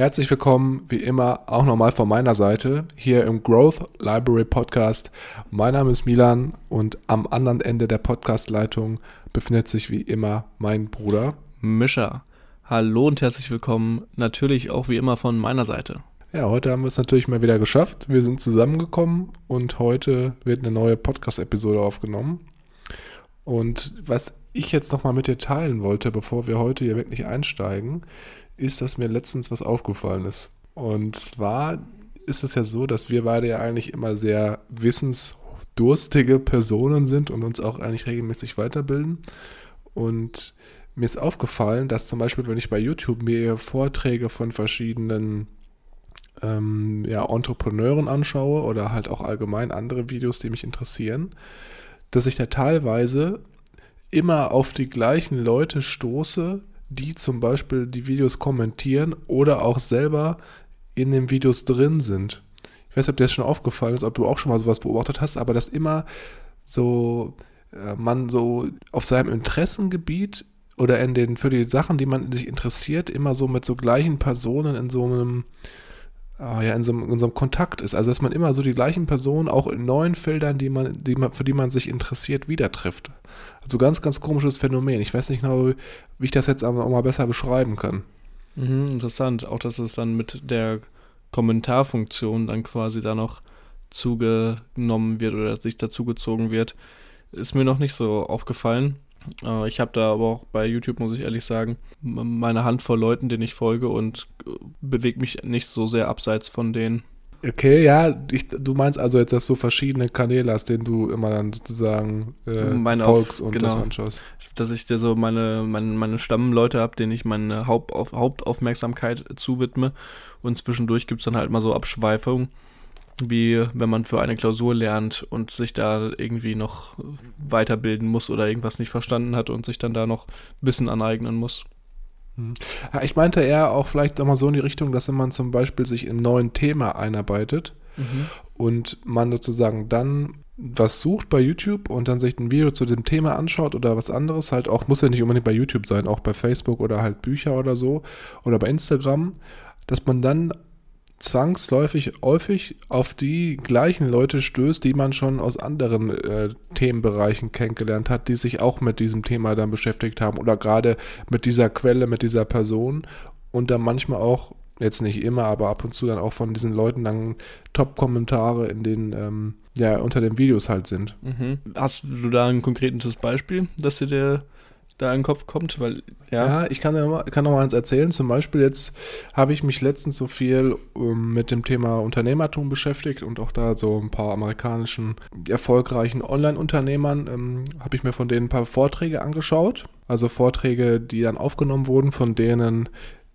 Herzlich willkommen, wie immer, auch nochmal von meiner Seite hier im Growth Library Podcast. Mein Name ist Milan und am anderen Ende der Podcastleitung befindet sich wie immer mein Bruder Mischa. Hallo und herzlich willkommen, natürlich auch wie immer von meiner Seite. Ja, heute haben wir es natürlich mal wieder geschafft. Wir sind zusammengekommen und heute wird eine neue Podcast-Episode aufgenommen. Und was ich jetzt nochmal mit dir teilen wollte, bevor wir heute hier wirklich einsteigen, ist, dass mir letztens was aufgefallen ist. Und zwar ist es ja so, dass wir beide ja eigentlich immer sehr wissensdurstige Personen sind und uns auch eigentlich regelmäßig weiterbilden. Und mir ist aufgefallen, dass zum Beispiel, wenn ich bei YouTube mir Vorträge von verschiedenen ähm, ja, Entrepreneuren anschaue oder halt auch allgemein andere Videos, die mich interessieren, dass ich da teilweise immer auf die gleichen Leute stoße, die zum Beispiel die Videos kommentieren oder auch selber in den Videos drin sind. Ich weiß nicht, ob dir das schon aufgefallen ist, ob du auch schon mal sowas beobachtet hast, aber dass immer so äh, man so auf seinem Interessengebiet oder in den für die Sachen, die man sich interessiert, immer so mit so gleichen Personen in so einem ah, ja, in so, in so einem Kontakt ist. Also dass man immer so die gleichen Personen auch in neuen Feldern, die man, die man, für die man sich interessiert, wieder trifft. Also ganz, ganz komisches Phänomen. Ich weiß nicht genau, wie ich das jetzt auch mal besser beschreiben kann. Mhm, interessant. Auch, dass es dann mit der Kommentarfunktion dann quasi da noch zugenommen wird oder sich dazugezogen wird, ist mir noch nicht so aufgefallen. Äh, ich habe da aber auch bei YouTube, muss ich ehrlich sagen, meine Handvoll Leuten, denen ich folge und äh, bewege mich nicht so sehr abseits von denen. Okay, ja, ich, du meinst also jetzt, dass du verschiedene Kanäle hast, denen du immer dann sozusagen äh, folgst und genau, das anschaust. Dass ich dir so meine, meine, meine Stammleute habe, denen ich meine Hauptauf, Hauptaufmerksamkeit zuwidme und zwischendurch gibt es dann halt mal so Abschweifungen, wie wenn man für eine Klausur lernt und sich da irgendwie noch weiterbilden muss oder irgendwas nicht verstanden hat und sich dann da noch Wissen aneignen muss. Hm. Ich meinte eher auch vielleicht nochmal so in die Richtung, dass wenn man zum Beispiel sich in ein neues Thema einarbeitet mhm. und man sozusagen dann was sucht bei YouTube und dann sich ein Video zu dem Thema anschaut oder was anderes, halt auch, muss ja nicht unbedingt bei YouTube sein, auch bei Facebook oder halt Bücher oder so oder bei Instagram, dass man dann zwangsläufig häufig auf die gleichen Leute stößt, die man schon aus anderen äh, Themenbereichen kennengelernt hat, die sich auch mit diesem Thema dann beschäftigt haben oder gerade mit dieser Quelle, mit dieser Person und dann manchmal auch, jetzt nicht immer, aber ab und zu dann auch von diesen Leuten dann Top-Kommentare in den, ähm, ja, unter den Videos halt sind. Mhm. Hast du da ein konkretes Beispiel, dass dir der da in den Kopf kommt, weil ja. Ja, ich kann, ja noch mal, kann noch mal eins erzählen. Zum Beispiel jetzt habe ich mich letztens so viel ähm, mit dem Thema Unternehmertum beschäftigt und auch da so ein paar amerikanischen erfolgreichen Online-Unternehmern ähm, habe ich mir von denen ein paar Vorträge angeschaut. Also Vorträge, die dann aufgenommen wurden, von denen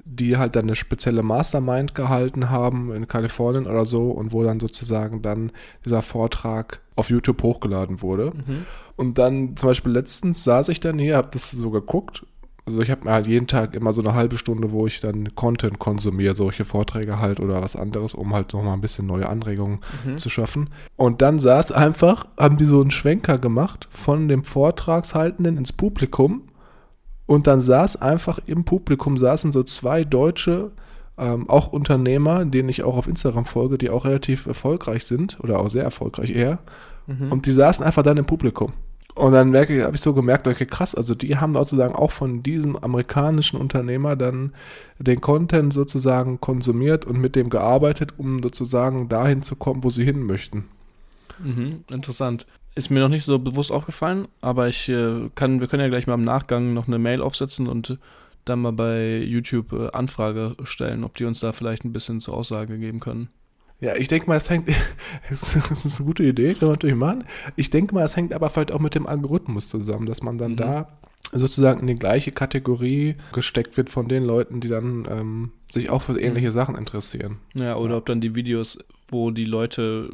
die halt dann eine spezielle Mastermind gehalten haben in Kalifornien oder so und wo dann sozusagen dann dieser Vortrag auf YouTube hochgeladen wurde. Mhm. Und dann zum Beispiel letztens saß ich dann hier, habe das so geguckt. Also ich habe mir halt jeden Tag immer so eine halbe Stunde, wo ich dann Content konsumiere, solche Vorträge halt oder was anderes, um halt nochmal ein bisschen neue Anregungen mhm. zu schaffen. Und dann saß einfach, haben die so einen Schwenker gemacht von dem Vortragshaltenden ins Publikum und dann saß einfach im Publikum saßen so zwei deutsche, ähm, auch Unternehmer, denen ich auch auf Instagram folge, die auch relativ erfolgreich sind oder auch sehr erfolgreich eher. Mhm. Und die saßen einfach dann im Publikum. Und dann merke ich, habe ich so gemerkt, okay, krass, also die haben sozusagen auch von diesem amerikanischen Unternehmer dann den Content sozusagen konsumiert und mit dem gearbeitet, um sozusagen dahin zu kommen, wo sie hin möchten. Mhm, interessant. Ist mir noch nicht so bewusst aufgefallen, aber ich äh, kann, wir können ja gleich mal im Nachgang noch eine Mail aufsetzen und dann mal bei YouTube äh, Anfrage stellen, ob die uns da vielleicht ein bisschen zur Aussage geben können. Ja, ich denke mal, es hängt, das ist eine gute Idee, kann man natürlich machen. Ich denke mal, es hängt aber vielleicht auch mit dem Algorithmus zusammen, dass man dann mhm. da sozusagen in die gleiche Kategorie gesteckt wird von den Leuten, die dann ähm, sich auch für ähnliche mhm. Sachen interessieren. Ja, oder ja. ob dann die Videos, wo die Leute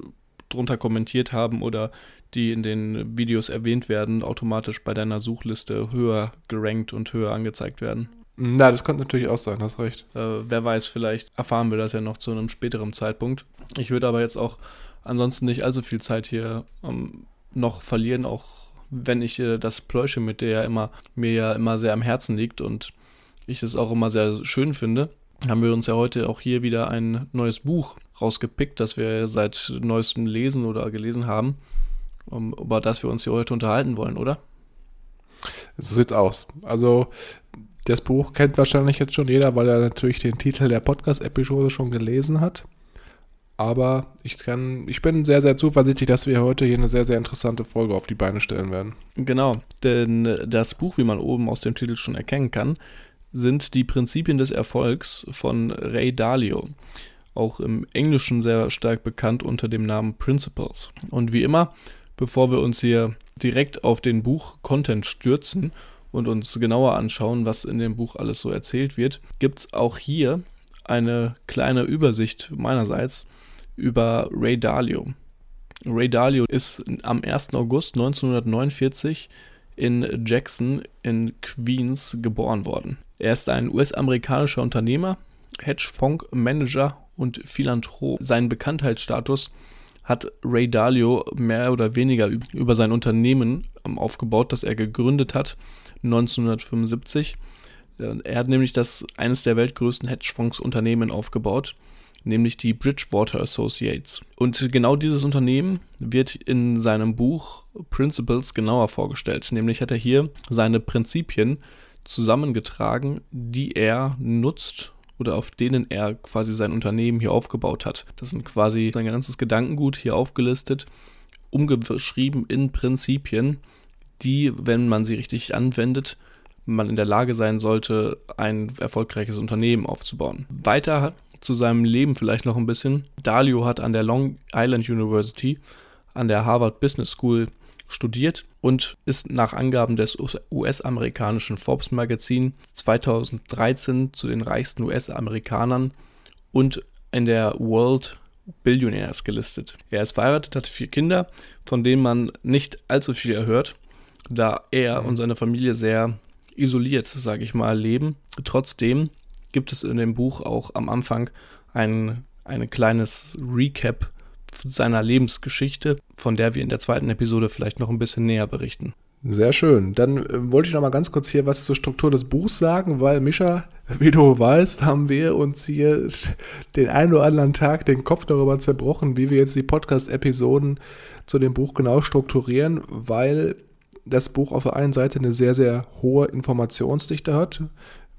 drunter kommentiert haben oder die in den Videos erwähnt werden, automatisch bei deiner Suchliste höher gerankt und höher angezeigt werden. Na, das könnte natürlich auch sein, hast recht. Äh, wer weiß, vielleicht erfahren wir das ja noch zu einem späteren Zeitpunkt. Ich würde aber jetzt auch ansonsten nicht allzu viel Zeit hier ähm, noch verlieren, auch wenn ich äh, das Pläusche mit der ja immer, mir ja immer sehr am Herzen liegt und ich es auch immer sehr schön finde, haben wir uns ja heute auch hier wieder ein neues Buch rausgepickt, das wir seit neuestem lesen oder gelesen haben, um, über das wir uns hier heute unterhalten wollen, oder? So sieht's aus. Also das Buch kennt wahrscheinlich jetzt schon jeder, weil er natürlich den Titel der Podcast-Episode schon gelesen hat. Aber ich, kann, ich bin sehr, sehr zuversichtlich, dass wir heute hier eine sehr, sehr interessante Folge auf die Beine stellen werden. Genau, denn das Buch, wie man oben aus dem Titel schon erkennen kann, sind die Prinzipien des Erfolgs von Ray Dalio. Auch im Englischen sehr stark bekannt unter dem Namen Principles. Und wie immer, bevor wir uns hier direkt auf den Buch-Content stürzen und uns genauer anschauen, was in dem Buch alles so erzählt wird, gibt es auch hier eine kleine Übersicht meinerseits über Ray Dalio. Ray Dalio ist am 1. August 1949 in Jackson in Queens geboren worden. Er ist ein US-amerikanischer Unternehmer, Hedgefondsmanager und Philanthrop. Seinen Bekanntheitsstatus hat Ray Dalio mehr oder weniger über sein Unternehmen aufgebaut, das er gegründet hat 1975. Er hat nämlich das eines der weltgrößten Hedgefondsunternehmen aufgebaut, nämlich die Bridgewater Associates. Und genau dieses Unternehmen wird in seinem Buch Principles genauer vorgestellt. Nämlich hat er hier seine Prinzipien zusammengetragen, die er nutzt oder auf denen er quasi sein Unternehmen hier aufgebaut hat. Das sind quasi sein ganzes Gedankengut hier aufgelistet, umgeschrieben in Prinzipien, die, wenn man sie richtig anwendet, man in der Lage sein sollte, ein erfolgreiches Unternehmen aufzubauen. Weiter zu seinem Leben vielleicht noch ein bisschen. Dalio hat an der Long Island University, an der Harvard Business School studiert und ist nach Angaben des US-amerikanischen Forbes Magazin 2013 zu den reichsten US-Amerikanern und in der World Billionaires gelistet. Er ist verheiratet, hat vier Kinder, von denen man nicht allzu viel erhört da er mhm. und seine Familie sehr isoliert, sage ich mal, leben. Trotzdem gibt es in dem Buch auch am Anfang ein, ein kleines Recap seiner Lebensgeschichte, von der wir in der zweiten Episode vielleicht noch ein bisschen näher berichten. Sehr schön. Dann äh, wollte ich noch mal ganz kurz hier was zur Struktur des Buchs sagen, weil Mischa, wie du weißt, haben wir uns hier den einen oder anderen Tag den Kopf darüber zerbrochen, wie wir jetzt die Podcast-Episoden zu dem Buch genau strukturieren, weil das Buch auf der einen Seite eine sehr, sehr hohe Informationsdichte hat,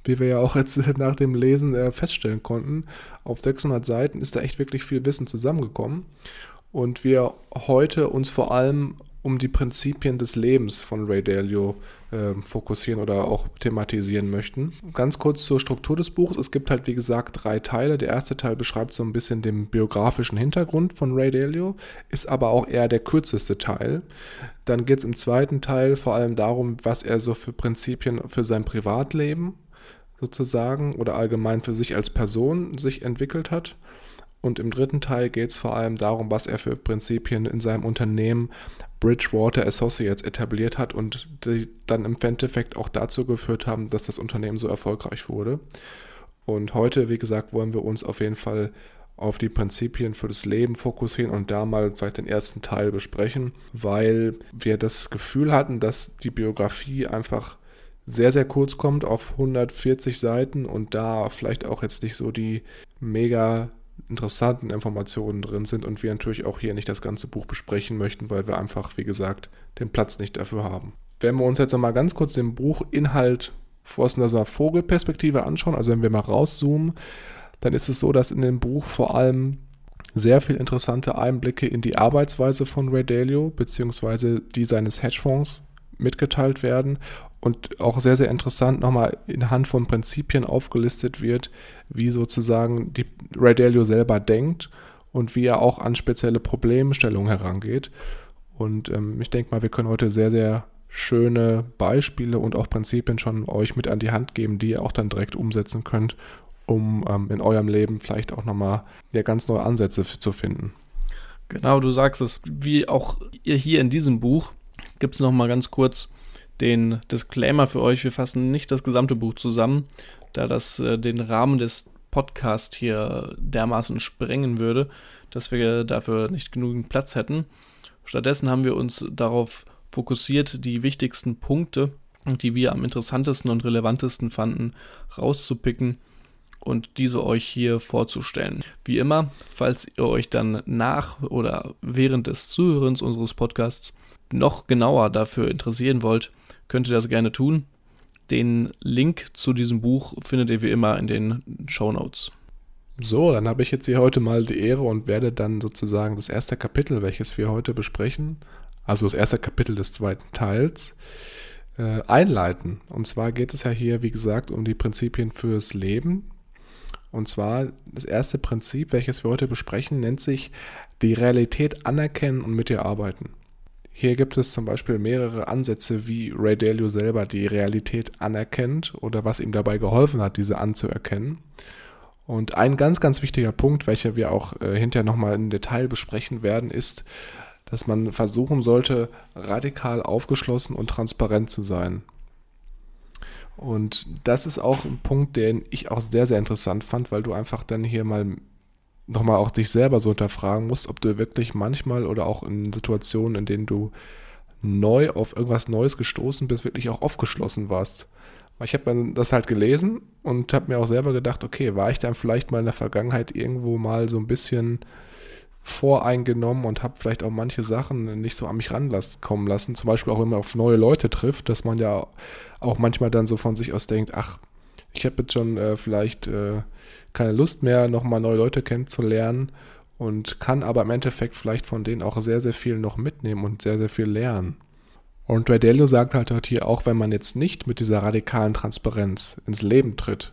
wie wir ja auch jetzt nach dem Lesen äh, feststellen konnten. Auf 600 Seiten ist da echt wirklich viel Wissen zusammengekommen. Und wir heute uns vor allem um die Prinzipien des Lebens von Ray Dalio äh, fokussieren oder auch thematisieren möchten. Ganz kurz zur Struktur des Buchs. Es gibt halt, wie gesagt, drei Teile. Der erste Teil beschreibt so ein bisschen den biografischen Hintergrund von Ray Dalio, ist aber auch eher der kürzeste Teil. Dann geht es im zweiten Teil vor allem darum, was er so für Prinzipien für sein Privatleben sozusagen oder allgemein für sich als Person sich entwickelt hat. Und im dritten Teil geht es vor allem darum, was er für Prinzipien in seinem Unternehmen Bridgewater Associates etabliert hat und die dann im Endeffekt auch dazu geführt haben, dass das Unternehmen so erfolgreich wurde. Und heute, wie gesagt, wollen wir uns auf jeden Fall auf die Prinzipien für das Leben fokussieren und da mal vielleicht den ersten Teil besprechen, weil wir das Gefühl hatten, dass die Biografie einfach sehr, sehr kurz kommt auf 140 Seiten und da vielleicht auch jetzt nicht so die mega interessanten Informationen drin sind und wir natürlich auch hier nicht das ganze Buch besprechen möchten, weil wir einfach, wie gesagt, den Platz nicht dafür haben. Wenn wir uns jetzt nochmal ganz kurz den Buchinhalt aus einer Vogelperspektive anschauen, also wenn wir mal rauszoomen, dann ist es so, dass in dem Buch vor allem sehr viel interessante Einblicke in die Arbeitsweise von Ray Dalio beziehungsweise die seines Hedgefonds mitgeteilt werden und auch sehr, sehr interessant nochmal in Hand von Prinzipien aufgelistet wird, wie sozusagen die Ray Dalio selber denkt und wie er auch an spezielle Problemstellungen herangeht. Und ähm, ich denke mal, wir können heute sehr, sehr schöne Beispiele und auch Prinzipien schon euch mit an die Hand geben, die ihr auch dann direkt umsetzen könnt, um ähm, in eurem Leben vielleicht auch nochmal ja, ganz neue Ansätze zu finden. Genau, du sagst es. Wie auch ihr hier in diesem Buch gibt es nochmal ganz kurz den Disclaimer für euch. Wir fassen nicht das gesamte Buch zusammen, da das äh, den Rahmen des Podcasts hier dermaßen sprengen würde, dass wir dafür nicht genügend Platz hätten. Stattdessen haben wir uns darauf fokussiert, die wichtigsten Punkte, die wir am interessantesten und relevantesten fanden, rauszupicken und diese euch hier vorzustellen. Wie immer, falls ihr euch dann nach oder während des Zuhörens unseres Podcasts noch genauer dafür interessieren wollt, könnt ihr das gerne tun. Den Link zu diesem Buch findet ihr wie immer in den Show Notes. So, dann habe ich jetzt hier heute mal die Ehre und werde dann sozusagen das erste Kapitel, welches wir heute besprechen, also das erste Kapitel des zweiten Teils, äh, einleiten. Und zwar geht es ja hier, wie gesagt, um die Prinzipien fürs Leben. Und zwar das erste Prinzip, welches wir heute besprechen, nennt sich die Realität anerkennen und mit ihr arbeiten. Hier gibt es zum Beispiel mehrere Ansätze, wie Ray Dalio selber die Realität anerkennt oder was ihm dabei geholfen hat, diese anzuerkennen. Und ein ganz, ganz wichtiger Punkt, welcher wir auch äh, hinterher nochmal im Detail besprechen werden, ist, dass man versuchen sollte, radikal aufgeschlossen und transparent zu sein. Und das ist auch ein Punkt, den ich auch sehr, sehr interessant fand, weil du einfach dann hier mal nochmal auch dich selber so hinterfragen musst, ob du wirklich manchmal oder auch in Situationen, in denen du neu auf irgendwas Neues gestoßen bist, wirklich auch aufgeschlossen warst. Ich habe das halt gelesen und habe mir auch selber gedacht, okay, war ich dann vielleicht mal in der Vergangenheit irgendwo mal so ein bisschen voreingenommen und habe vielleicht auch manche Sachen nicht so an mich rankommen lassen. Zum Beispiel auch, wenn man auf neue Leute trifft, dass man ja auch manchmal dann so von sich aus denkt, ach, ich habe jetzt schon äh, vielleicht äh, keine Lust mehr, nochmal neue Leute kennenzulernen und kann aber im Endeffekt vielleicht von denen auch sehr, sehr viel noch mitnehmen und sehr, sehr viel lernen. Und Radello sagt halt hier auch, wenn man jetzt nicht mit dieser radikalen Transparenz ins Leben tritt,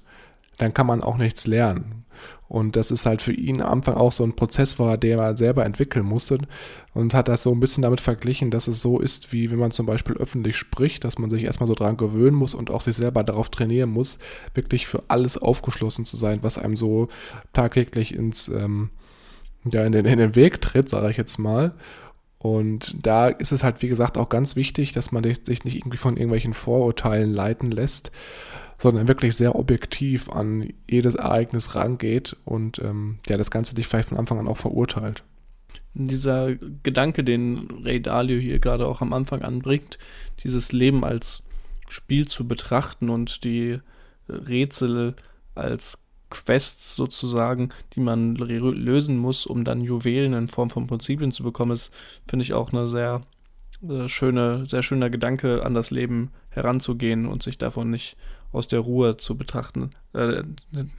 dann kann man auch nichts lernen. Und das ist halt für ihn am Anfang auch so ein Prozess war, der er selber entwickeln musste und hat das so ein bisschen damit verglichen, dass es so ist, wie wenn man zum Beispiel öffentlich spricht, dass man sich erstmal so dran gewöhnen muss und auch sich selber darauf trainieren muss, wirklich für alles aufgeschlossen zu sein, was einem so tagtäglich ins, ähm, ja, in den, in den Weg tritt, sage ich jetzt mal. Und da ist es halt, wie gesagt, auch ganz wichtig, dass man sich nicht irgendwie von irgendwelchen Vorurteilen leiten lässt, sondern wirklich sehr objektiv an jedes Ereignis rangeht und ähm, ja, das Ganze dich vielleicht von Anfang an auch verurteilt. Dieser Gedanke, den Ray Dalio hier gerade auch am Anfang anbringt, dieses Leben als Spiel zu betrachten und die Rätsel als Quests sozusagen, die man lösen muss, um dann Juwelen in Form von Prinzipien zu bekommen, ist, finde ich, auch eine sehr äh, schöne, sehr schöner Gedanke, an das Leben heranzugehen und sich davon nicht aus der Ruhe zu betrachten, äh,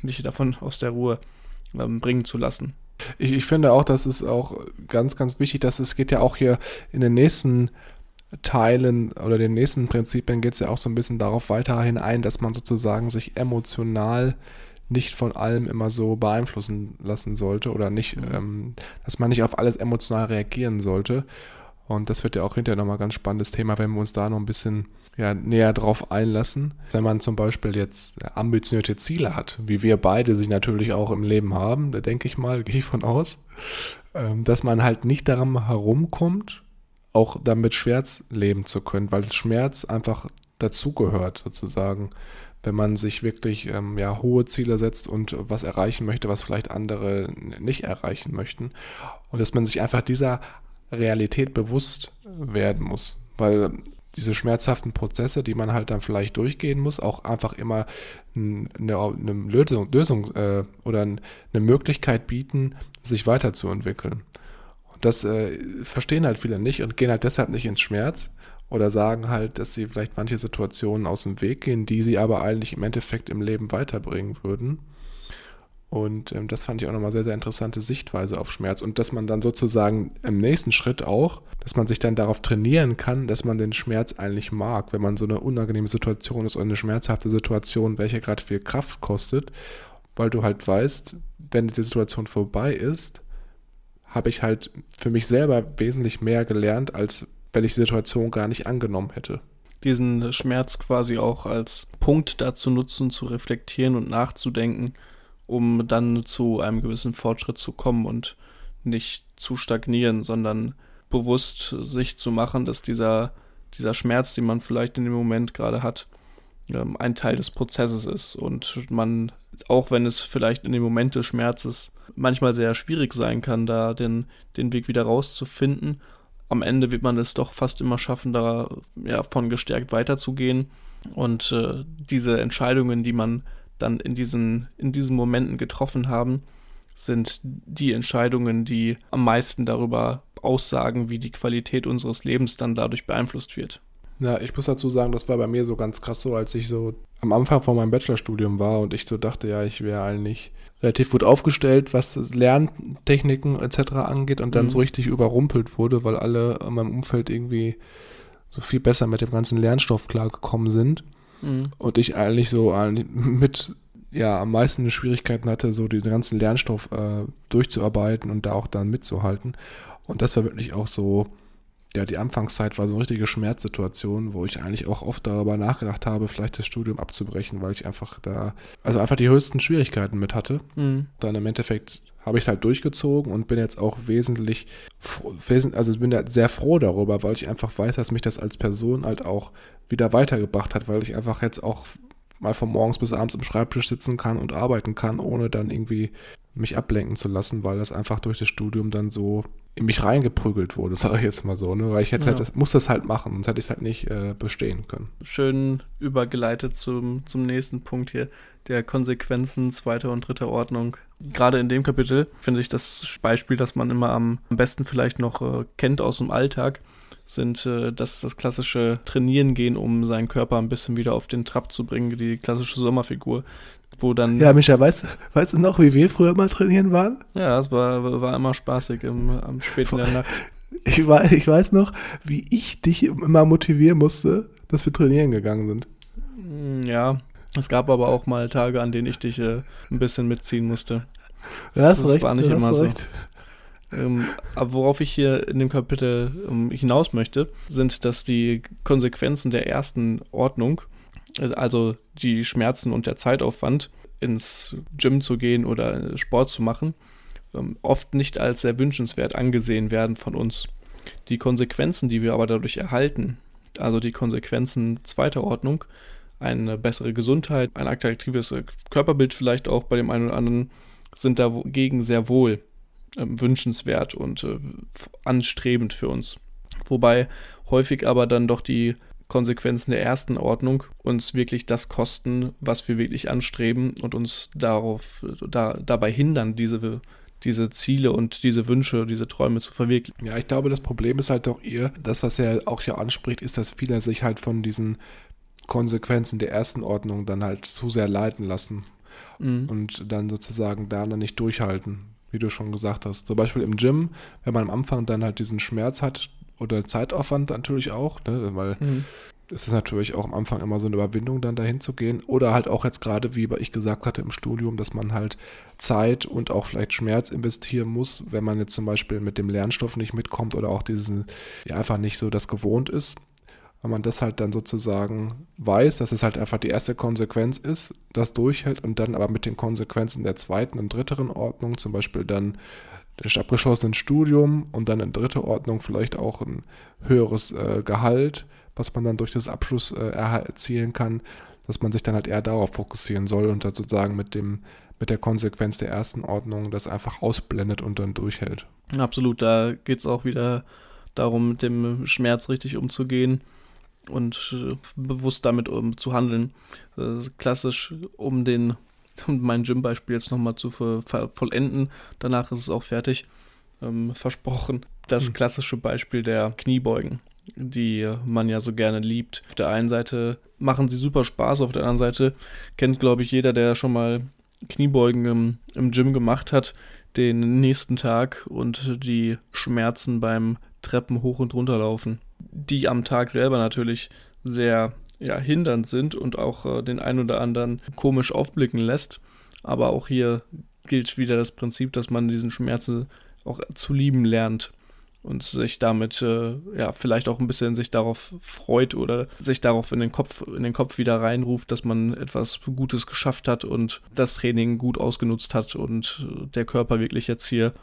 nicht davon aus der Ruhe ähm, bringen zu lassen. Ich, ich finde auch, das ist auch ganz, ganz wichtig, dass es geht ja auch hier in den nächsten Teilen oder den nächsten Prinzipien geht es ja auch so ein bisschen darauf weiterhin ein, dass man sozusagen sich emotional nicht von allem immer so beeinflussen lassen sollte oder nicht, mhm. ähm, dass man nicht auf alles emotional reagieren sollte. Und das wird ja auch hinterher nochmal ein ganz spannendes Thema, wenn wir uns da noch ein bisschen ja, näher drauf einlassen. Wenn man zum Beispiel jetzt ambitionierte Ziele hat, wie wir beide sich natürlich auch im Leben haben, da denke ich mal, gehe ich von aus, ähm, dass man halt nicht daran herumkommt, auch damit Schmerz leben zu können, weil Schmerz einfach dazugehört sozusagen, wenn man sich wirklich ähm, ja, hohe Ziele setzt und was erreichen möchte, was vielleicht andere nicht erreichen möchten. Und dass man sich einfach dieser Realität bewusst werden muss. Weil diese schmerzhaften Prozesse, die man halt dann vielleicht durchgehen muss, auch einfach immer eine, eine Lösung, Lösung äh, oder eine Möglichkeit bieten, sich weiterzuentwickeln. Und das äh, verstehen halt viele nicht und gehen halt deshalb nicht ins Schmerz oder sagen halt, dass sie vielleicht manche Situationen aus dem Weg gehen, die sie aber eigentlich im Endeffekt im Leben weiterbringen würden. Und ähm, das fand ich auch nochmal sehr, sehr interessante Sichtweise auf Schmerz. Und dass man dann sozusagen im nächsten Schritt auch, dass man sich dann darauf trainieren kann, dass man den Schmerz eigentlich mag, wenn man so eine unangenehme Situation ist oder eine schmerzhafte Situation, welche gerade viel Kraft kostet, weil du halt weißt, wenn die Situation vorbei ist, habe ich halt für mich selber wesentlich mehr gelernt, als wenn ich die Situation gar nicht angenommen hätte. Diesen Schmerz quasi auch als Punkt dazu nutzen, zu reflektieren und nachzudenken um dann zu einem gewissen Fortschritt zu kommen und nicht zu stagnieren, sondern bewusst sich zu machen, dass dieser, dieser Schmerz, den man vielleicht in dem Moment gerade hat, ähm, ein Teil des Prozesses ist und man, auch wenn es vielleicht in dem Moment des Schmerzes manchmal sehr schwierig sein kann, da den, den Weg wieder rauszufinden, am Ende wird man es doch fast immer schaffen, da ja, gestärkt weiterzugehen und äh, diese Entscheidungen, die man dann in diesen, in diesen Momenten getroffen haben, sind die Entscheidungen, die am meisten darüber aussagen, wie die Qualität unseres Lebens dann dadurch beeinflusst wird. Ja, ich muss dazu sagen, das war bei mir so ganz krass so, als ich so am Anfang von meinem Bachelorstudium war und ich so dachte, ja, ich wäre eigentlich relativ gut aufgestellt, was Lerntechniken etc. angeht und dann mhm. so richtig überrumpelt wurde, weil alle in meinem Umfeld irgendwie so viel besser mit dem ganzen Lernstoff klargekommen sind. Mhm. Und ich eigentlich so mit ja am meisten Schwierigkeiten hatte, so den ganzen Lernstoff äh, durchzuarbeiten und da auch dann mitzuhalten. Und das war wirklich auch so, ja, die Anfangszeit war so eine richtige Schmerzsituation, wo ich eigentlich auch oft darüber nachgedacht habe, vielleicht das Studium abzubrechen, weil ich einfach da, also einfach die höchsten Schwierigkeiten mit hatte. Mhm. Dann im Endeffekt habe ich halt durchgezogen und bin jetzt auch wesentlich, also bin da sehr froh darüber, weil ich einfach weiß, dass mich das als Person halt auch wieder weitergebracht hat, weil ich einfach jetzt auch mal von morgens bis abends im Schreibtisch sitzen kann und arbeiten kann, ohne dann irgendwie mich ablenken zu lassen, weil das einfach durch das Studium dann so in mich reingeprügelt wurde, sage ich jetzt mal so, ne? Weil ich halt ja. halt, das, muss das halt machen, sonst hätte ich es halt nicht äh, bestehen können. Schön übergeleitet zum, zum nächsten Punkt hier, der Konsequenzen zweiter und dritter Ordnung. Gerade in dem Kapitel finde ich das Beispiel, das man immer am, am besten vielleicht noch äh, kennt aus dem Alltag, sind äh, das, das klassische Trainieren gehen, um seinen Körper ein bisschen wieder auf den Trab zu bringen, die klassische Sommerfigur, wo dann... Ja, Micha, weißt, weißt du noch, wie wir früher mal trainieren waren? Ja, es war, war immer spaßig im, am späten der Nacht. Ich weiß, ich weiß noch, wie ich dich immer motivieren musste, dass wir trainieren gegangen sind. Hm, ja, es gab aber auch mal Tage, an denen ich dich äh, ein bisschen mitziehen musste. Das, das recht, war nicht immer so. Recht. Ähm, aber worauf ich hier in dem Kapitel ähm, hinaus möchte, sind, dass die Konsequenzen der ersten Ordnung, also die Schmerzen und der Zeitaufwand, ins Gym zu gehen oder Sport zu machen, ähm, oft nicht als sehr wünschenswert angesehen werden von uns. Die Konsequenzen, die wir aber dadurch erhalten, also die Konsequenzen zweiter Ordnung, eine bessere Gesundheit, ein attraktives Körperbild vielleicht auch bei dem einen oder anderen, sind dagegen sehr wohl äh, wünschenswert und äh, anstrebend für uns. Wobei häufig aber dann doch die Konsequenzen der ersten Ordnung uns wirklich das kosten, was wir wirklich anstreben und uns darauf, da, dabei hindern, diese, diese Ziele und diese Wünsche, diese Träume zu verwirklichen. Ja, ich glaube, das Problem ist halt doch eher, das, was er auch hier anspricht, ist, dass viele sich halt von diesen Konsequenzen der ersten Ordnung dann halt zu sehr leiten lassen mhm. und dann sozusagen da dann nicht durchhalten wie du schon gesagt hast. Zum Beispiel im Gym, wenn man am Anfang dann halt diesen Schmerz hat oder Zeitaufwand natürlich auch, ne, weil mhm. es ist natürlich auch am Anfang immer so eine Überwindung, dann dahin zu gehen. Oder halt auch jetzt gerade, wie ich gesagt hatte, im Studium, dass man halt Zeit und auch vielleicht Schmerz investieren muss, wenn man jetzt zum Beispiel mit dem Lernstoff nicht mitkommt oder auch diesen, ja, einfach nicht so das gewohnt ist wenn man das halt dann sozusagen weiß, dass es halt einfach die erste Konsequenz ist, das durchhält und dann aber mit den Konsequenzen der zweiten und dritteren Ordnung, zum Beispiel dann das abgeschlossene Studium und dann in dritter Ordnung vielleicht auch ein höheres äh, Gehalt, was man dann durch das Abschluss äh, erzielen kann, dass man sich dann halt eher darauf fokussieren soll und dann sozusagen mit dem mit der Konsequenz der ersten Ordnung das einfach ausblendet und dann durchhält. Absolut, da geht es auch wieder darum, mit dem Schmerz richtig umzugehen und äh, bewusst damit um, zu handeln. klassisch, um den um mein Gym-Beispiel jetzt nochmal zu vollenden. Danach ist es auch fertig. Ähm, versprochen. Das hm. klassische Beispiel der Kniebeugen, die man ja so gerne liebt. Auf der einen Seite machen sie super Spaß, auf der anderen Seite kennt, glaube ich, jeder, der schon mal Kniebeugen im, im Gym gemacht hat, den nächsten Tag und die Schmerzen beim Treppen hoch und runter laufen, die am Tag selber natürlich sehr ja, hindernd sind und auch äh, den einen oder anderen komisch aufblicken lässt. Aber auch hier gilt wieder das Prinzip, dass man diesen Schmerzen auch zu lieben lernt und sich damit äh, ja vielleicht auch ein bisschen sich darauf freut oder sich darauf in den Kopf in den Kopf wieder reinruft, dass man etwas Gutes geschafft hat und das Training gut ausgenutzt hat und der Körper wirklich jetzt hier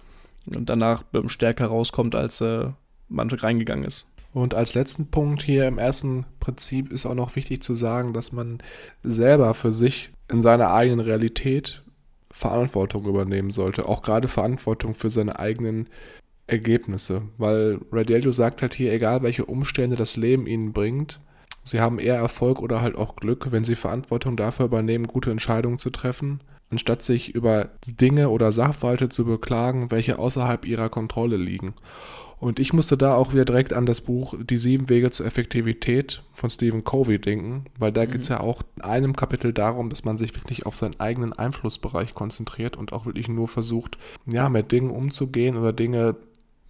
danach stärker rauskommt, als äh, man reingegangen ist. Und als letzten Punkt hier im ersten Prinzip ist auch noch wichtig zu sagen, dass man selber für sich in seiner eigenen Realität Verantwortung übernehmen sollte. Auch gerade Verantwortung für seine eigenen Ergebnisse. Weil Radiello sagt halt hier, egal welche Umstände das Leben ihnen bringt, sie haben eher Erfolg oder halt auch Glück, wenn sie Verantwortung dafür übernehmen, gute Entscheidungen zu treffen, anstatt sich über Dinge oder Sachverhalte zu beklagen, welche außerhalb ihrer Kontrolle liegen. Und ich musste da auch wieder direkt an das Buch Die sieben Wege zur Effektivität von Stephen Covey denken, weil da mhm. geht es ja auch in einem Kapitel darum, dass man sich wirklich auf seinen eigenen Einflussbereich konzentriert und auch wirklich nur versucht, ja, mit Dingen umzugehen oder Dinge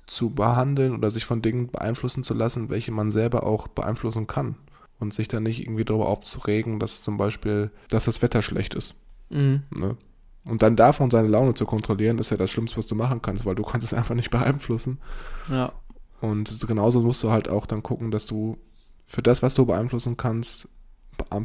zu behandeln oder sich von Dingen beeinflussen zu lassen, welche man selber auch beeinflussen kann. Und sich dann nicht irgendwie darüber aufzuregen, dass zum Beispiel, dass das Wetter schlecht ist. Mhm. Ne? Und dann davon seine Laune zu kontrollieren, ist ja das Schlimmste, was du machen kannst, weil du kannst es einfach nicht beeinflussen. Ja. Und genauso musst du halt auch dann gucken, dass du für das, was du beeinflussen kannst,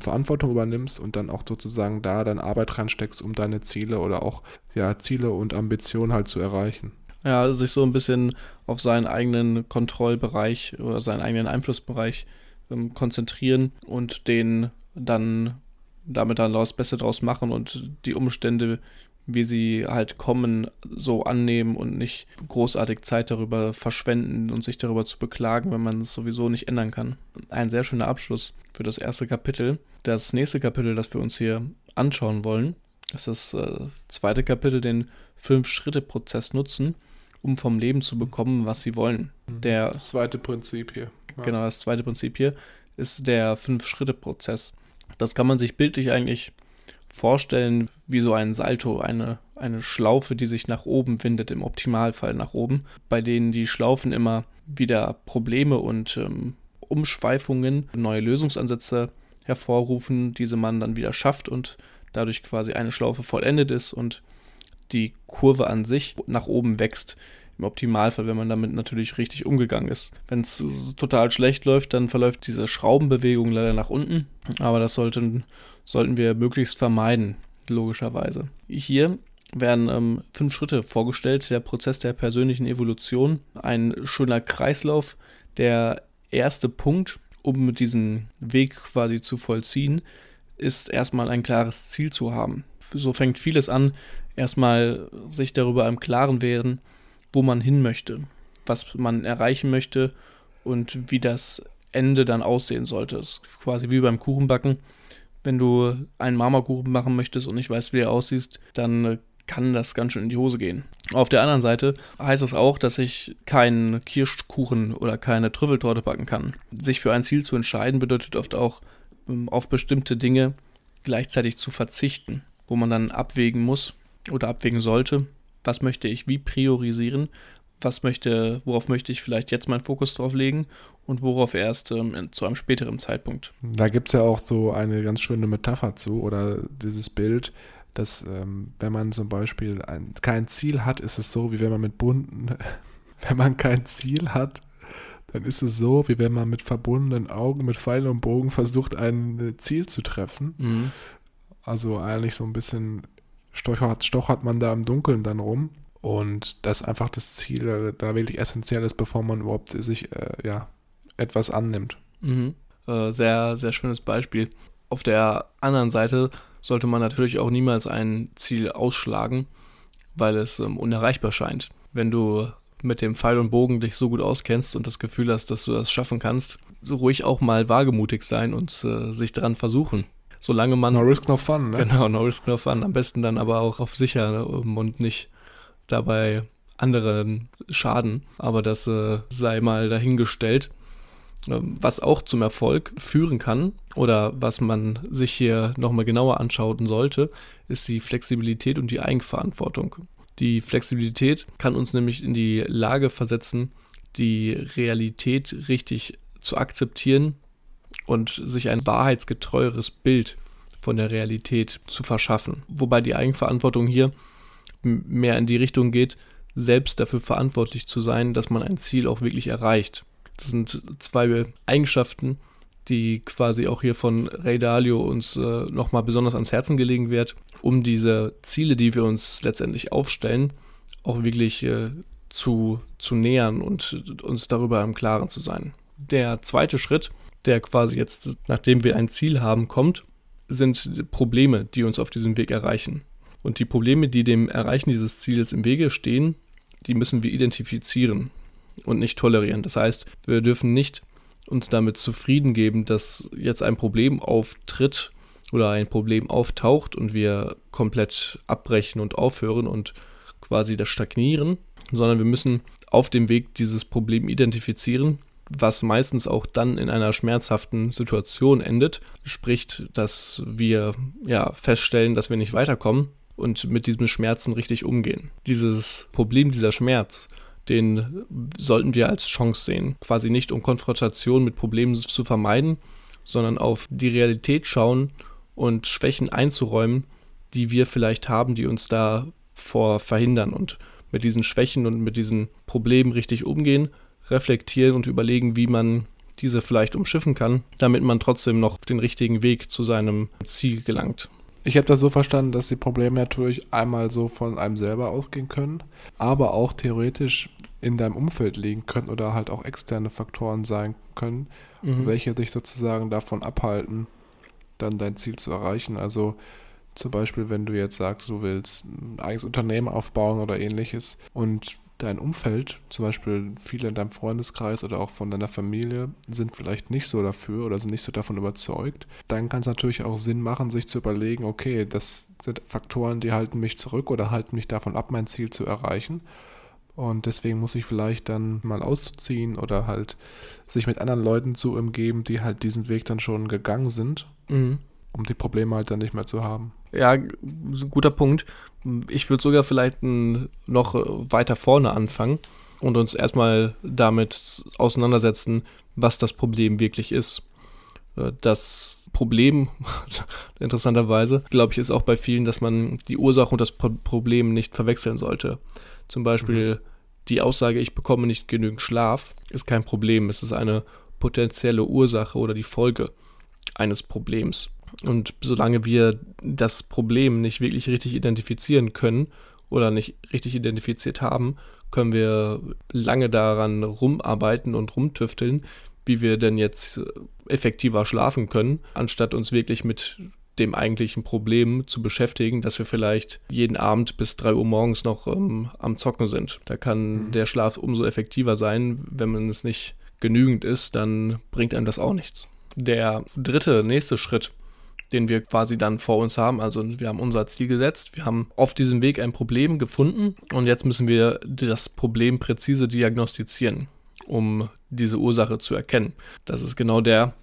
Verantwortung übernimmst und dann auch sozusagen da deine Arbeit reinsteckst, um deine Ziele oder auch ja, Ziele und Ambitionen halt zu erreichen. Ja, sich so ein bisschen auf seinen eigenen Kontrollbereich oder seinen eigenen Einflussbereich ähm, konzentrieren und den dann damit dann das Beste draus machen und die Umstände, wie sie halt kommen, so annehmen und nicht großartig Zeit darüber verschwenden und sich darüber zu beklagen, wenn man es sowieso nicht ändern kann. Ein sehr schöner Abschluss für das erste Kapitel. Das nächste Kapitel, das wir uns hier anschauen wollen, ist das äh, zweite Kapitel, den Fünf-Schritte-Prozess nutzen um vom Leben zu bekommen, was sie wollen. Mhm. Der, das zweite Prinzip hier. Ja. Genau, das zweite Prinzip hier ist der Fünf-Schritte-Prozess. Das kann man sich bildlich eigentlich vorstellen wie so ein Salto, eine, eine Schlaufe, die sich nach oben windet, im Optimalfall nach oben, bei denen die Schlaufen immer wieder Probleme und ähm, Umschweifungen, neue Lösungsansätze hervorrufen, diese man dann wieder schafft und dadurch quasi eine Schlaufe vollendet ist und die Kurve an sich nach oben wächst. Im Optimalfall, wenn man damit natürlich richtig umgegangen ist. Wenn es total schlecht läuft, dann verläuft diese Schraubenbewegung leider nach unten. Aber das sollten, sollten wir möglichst vermeiden, logischerweise. Hier werden ähm, fünf Schritte vorgestellt. Der Prozess der persönlichen Evolution. Ein schöner Kreislauf. Der erste Punkt, um diesen Weg quasi zu vollziehen, ist erstmal ein klares Ziel zu haben. So fängt vieles an, erstmal sich darüber im Klaren werden, wo man hin möchte, was man erreichen möchte und wie das Ende dann aussehen sollte. Das ist quasi wie beim Kuchenbacken. Wenn du einen Marmorkuchen machen möchtest und nicht weißt, wie er aussieht, dann kann das ganz schön in die Hose gehen. Auf der anderen Seite heißt es auch, dass ich keinen Kirschkuchen oder keine Trüffeltorte backen kann. Sich für ein Ziel zu entscheiden bedeutet oft auch, ähm, auf bestimmte Dinge gleichzeitig zu verzichten, wo man dann abwägen muss, oder abwägen sollte, was möchte ich wie priorisieren, was möchte, worauf möchte ich vielleicht jetzt meinen Fokus drauf legen und worauf erst ähm, zu einem späteren Zeitpunkt. Da gibt es ja auch so eine ganz schöne Metapher zu oder dieses Bild, dass ähm, wenn man zum Beispiel ein, kein Ziel hat, ist es so, wie wenn man mit bunten, wenn man kein Ziel hat, dann ist es so, wie wenn man mit verbundenen Augen, mit Pfeil und Bogen versucht, ein Ziel zu treffen. Mhm. Also eigentlich so ein bisschen stochert, stochert man da im Dunkeln dann rum. Und das ist einfach das Ziel, da wirklich essentiell ist, bevor man überhaupt sich äh, ja, etwas annimmt. Mhm. Äh, sehr, sehr schönes Beispiel. Auf der anderen Seite sollte man natürlich auch niemals ein Ziel ausschlagen, weil es ähm, unerreichbar scheint. Wenn du mit dem Pfeil und Bogen dich so gut auskennst und das Gefühl hast, dass du das schaffen kannst, so ruhig auch mal wagemutig sein und äh, sich daran versuchen solange man. No risk, no fun, ne? Genau, no risk, no fun. Am besten dann aber auch auf sicher ne, und nicht dabei anderen schaden. Aber das äh, sei mal dahingestellt. Ähm, was auch zum Erfolg führen kann oder was man sich hier nochmal genauer anschauen sollte, ist die Flexibilität und die Eigenverantwortung. Die Flexibilität kann uns nämlich in die Lage versetzen, die Realität richtig zu akzeptieren und sich ein wahrheitsgetreueres Bild von der Realität zu verschaffen. Wobei die Eigenverantwortung hier mehr in die Richtung geht, selbst dafür verantwortlich zu sein, dass man ein Ziel auch wirklich erreicht. Das sind zwei Eigenschaften, die quasi auch hier von Ray Dalio uns äh, nochmal besonders ans Herzen gelegen wird, um diese Ziele, die wir uns letztendlich aufstellen, auch wirklich äh, zu, zu nähern und uns darüber im Klaren zu sein. Der zweite Schritt, der quasi jetzt, nachdem wir ein Ziel haben, kommt, sind Probleme, die uns auf diesem Weg erreichen. Und die Probleme, die dem Erreichen dieses Zieles im Wege stehen, die müssen wir identifizieren und nicht tolerieren. Das heißt, wir dürfen nicht uns damit zufrieden geben, dass jetzt ein Problem auftritt oder ein Problem auftaucht und wir komplett abbrechen und aufhören und quasi das stagnieren, sondern wir müssen auf dem Weg dieses Problem identifizieren, was meistens auch dann in einer schmerzhaften Situation endet, sprich, dass wir ja feststellen, dass wir nicht weiterkommen und mit diesem Schmerzen richtig umgehen. Dieses Problem, dieser Schmerz, den sollten wir als Chance sehen. Quasi nicht um Konfrontation mit Problemen zu vermeiden, sondern auf die Realität schauen und Schwächen einzuräumen, die wir vielleicht haben, die uns davor verhindern und mit diesen Schwächen und mit diesen Problemen richtig umgehen, reflektieren und überlegen, wie man diese vielleicht umschiffen kann, damit man trotzdem noch den richtigen Weg zu seinem Ziel gelangt. Ich habe das so verstanden, dass die Probleme natürlich einmal so von einem selber ausgehen können, aber auch theoretisch in deinem Umfeld liegen können oder halt auch externe Faktoren sein können, mhm. welche dich sozusagen davon abhalten, dann dein Ziel zu erreichen. Also zum Beispiel, wenn du jetzt sagst, du willst ein eigenes Unternehmen aufbauen oder ähnliches und dein Umfeld, zum Beispiel viele in deinem Freundeskreis oder auch von deiner Familie, sind vielleicht nicht so dafür oder sind nicht so davon überzeugt, dann kann es natürlich auch Sinn machen, sich zu überlegen, okay, das sind Faktoren, die halten mich zurück oder halten mich davon ab, mein Ziel zu erreichen. Und deswegen muss ich vielleicht dann mal auszuziehen oder halt sich mit anderen Leuten zu umgeben, die halt diesen Weg dann schon gegangen sind, mhm. um die Probleme halt dann nicht mehr zu haben. Ja, guter Punkt. Ich würde sogar vielleicht noch weiter vorne anfangen und uns erstmal damit auseinandersetzen, was das Problem wirklich ist. Äh, das Problem, interessanterweise, glaube ich, ist auch bei vielen, dass man die Ursache und das Problem nicht verwechseln sollte. Zum Beispiel mhm. die Aussage, ich bekomme nicht genügend Schlaf, ist kein Problem. Es ist eine potenzielle Ursache oder die Folge eines Problems. Und solange wir das Problem nicht wirklich richtig identifizieren können oder nicht richtig identifiziert haben, können wir lange daran rumarbeiten und rumtüfteln, wie wir denn jetzt effektiver schlafen können, anstatt uns wirklich mit dem eigentlichen Problem zu beschäftigen, dass wir vielleicht jeden Abend bis 3 Uhr morgens noch ähm, am Zocken sind. Da kann mhm. der Schlaf umso effektiver sein. Wenn man es nicht genügend ist, dann bringt einem das auch nichts. Der dritte, nächste Schritt den wir quasi dann vor uns haben. Also wir haben unser Ziel gesetzt, wir haben auf diesem Weg ein Problem gefunden und jetzt müssen wir das Problem präzise diagnostizieren, um diese Ursache zu erkennen. Das ist genau der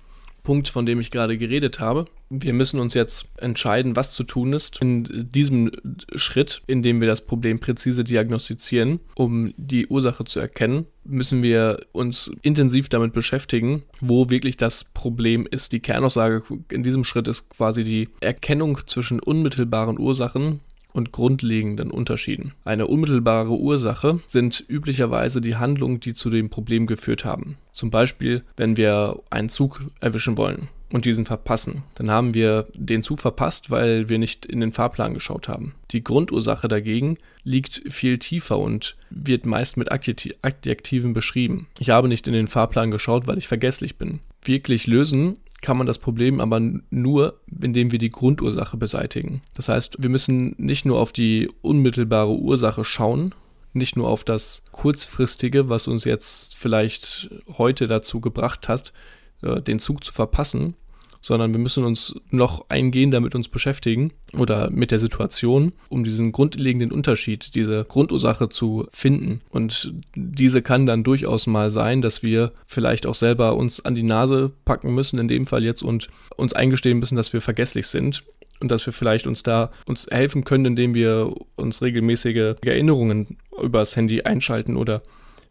Punkt, von dem ich gerade geredet habe. Wir müssen uns jetzt entscheiden, was zu tun ist in diesem Schritt, in dem wir das Problem präzise diagnostizieren, um die Ursache zu erkennen, müssen wir uns intensiv damit beschäftigen, wo wirklich das Problem ist. Die Kernaussage in diesem Schritt ist quasi die Erkennung zwischen unmittelbaren Ursachen und grundlegenden Unterschieden. Eine unmittelbare Ursache sind üblicherweise die Handlungen, die zu dem Problem geführt haben. Zum Beispiel, wenn wir einen Zug erwischen wollen und diesen verpassen, dann haben wir den Zug verpasst, weil wir nicht in den Fahrplan geschaut haben. Die Grundursache dagegen liegt viel tiefer und wird meist mit Adjektiven beschrieben. Ich habe nicht in den Fahrplan geschaut, weil ich vergesslich bin. Wirklich lösen kann man das Problem aber nur, indem wir die Grundursache beseitigen. Das heißt, wir müssen nicht nur auf die unmittelbare Ursache schauen, nicht nur auf das kurzfristige, was uns jetzt vielleicht heute dazu gebracht hat, äh, den Zug zu verpassen, sondern wir müssen uns noch eingehender mit uns beschäftigen oder mit der Situation, um diesen grundlegenden Unterschied, diese Grundursache zu finden. Und diese kann dann durchaus mal sein, dass wir vielleicht auch selber uns an die Nase packen müssen, in dem Fall jetzt, und uns eingestehen müssen, dass wir vergesslich sind und dass wir vielleicht uns da uns helfen können, indem wir uns regelmäßige Erinnerungen übers Handy einschalten oder